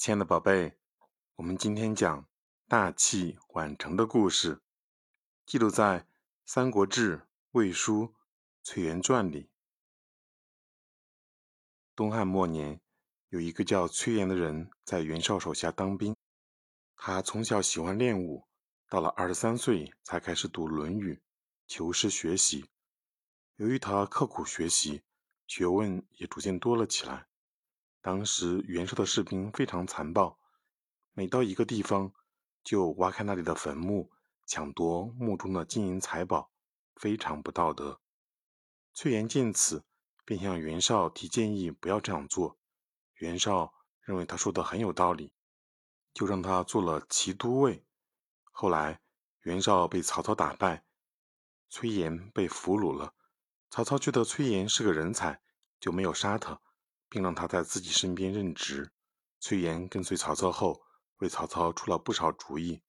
亲爱的宝贝，我们今天讲大器晚成的故事，记录在《三国志·魏书·崔琰传》里。东汉末年，有一个叫崔琰的人在袁绍手下当兵。他从小喜欢练武，到了二十三岁才开始读《论语》，求师学习。由于他刻苦学习，学问也逐渐多了起来。当时袁绍的士兵非常残暴，每到一个地方就挖开那里的坟墓，抢夺墓中的金银财宝，非常不道德。崔琰见此，便向袁绍提建议，不要这样做。袁绍认为他说的很有道理，就让他做了骑都尉。后来袁绍被曹操打败，崔琰被俘虏了。曹操觉得崔琰是个人才，就没有杀他。并让他在自己身边任职。崔琰跟随曹操后，为曹操出了不少主意。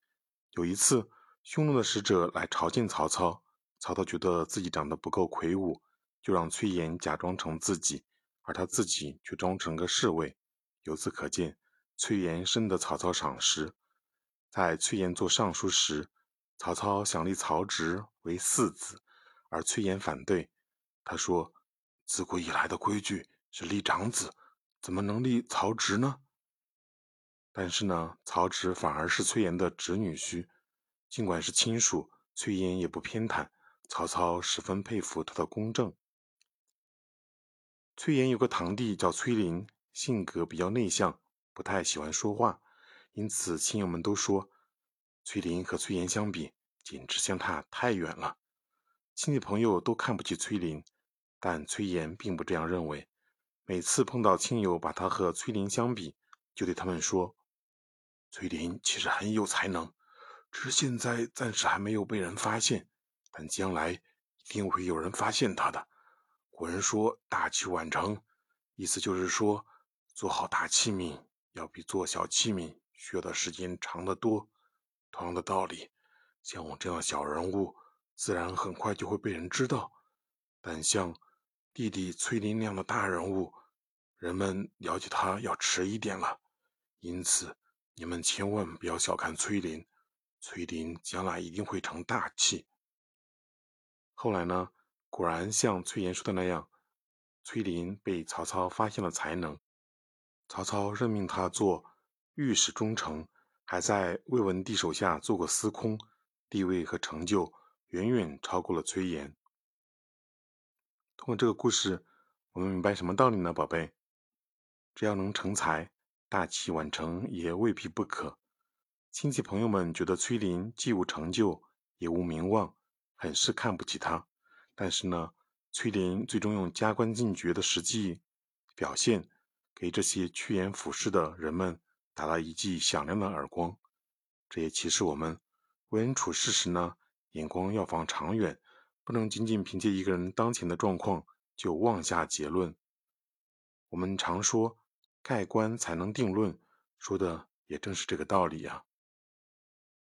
有一次，匈奴的使者来朝见曹操，曹操觉得自己长得不够魁梧，就让崔琰假装成自己，而他自己却装成个侍卫。由此可见，崔琰深得曹操赏识。在崔琰做尚书时，曹操想立曹植为嗣子，而崔琰反对。他说：“自古以来的规矩。”是立长子，怎么能立曹植呢？但是呢，曹植反而是崔琰的侄女婿，尽管是亲属，崔琰也不偏袒。曹操十分佩服他的公正。崔琰有个堂弟叫崔林，性格比较内向，不太喜欢说话，因此亲友们都说崔林和崔琰相比，简直相差太远了。亲戚朋友都看不起崔林，但崔琰并不这样认为。每次碰到亲友把他和崔林相比，就对他们说：“崔林其实很有才能，只是现在暂时还没有被人发现，但将来一定会有人发现他的。”古人说“大器晚成”，意思就是说，做好大器皿要比做小器皿需要的时间长得多。同样的道理，像我这样小人物，自然很快就会被人知道，但像弟弟崔林那样的大人物，人们了解他要迟一点了，因此你们千万不要小看崔林，崔林将来一定会成大器。后来呢，果然像崔琰说的那样，崔林被曹操发现了才能，曹操任命他做御史中丞，还在魏文帝手下做过司空，地位和成就远远超过了崔琰。通过这个故事，我们明白什么道理呢，宝贝？只要能成才，大器晚成也未必不可。亲戚朋友们觉得崔林既无成就，也无名望，很是看不起他。但是呢，崔林最终用加官进爵的实际表现，给这些趋炎附势的人们打了一记响亮的耳光。这也启示我们，为人处事时呢，眼光要放长远，不能仅仅凭借一个人当前的状况就妄下结论。我们常说。盖棺才能定论，说的也正是这个道理呀。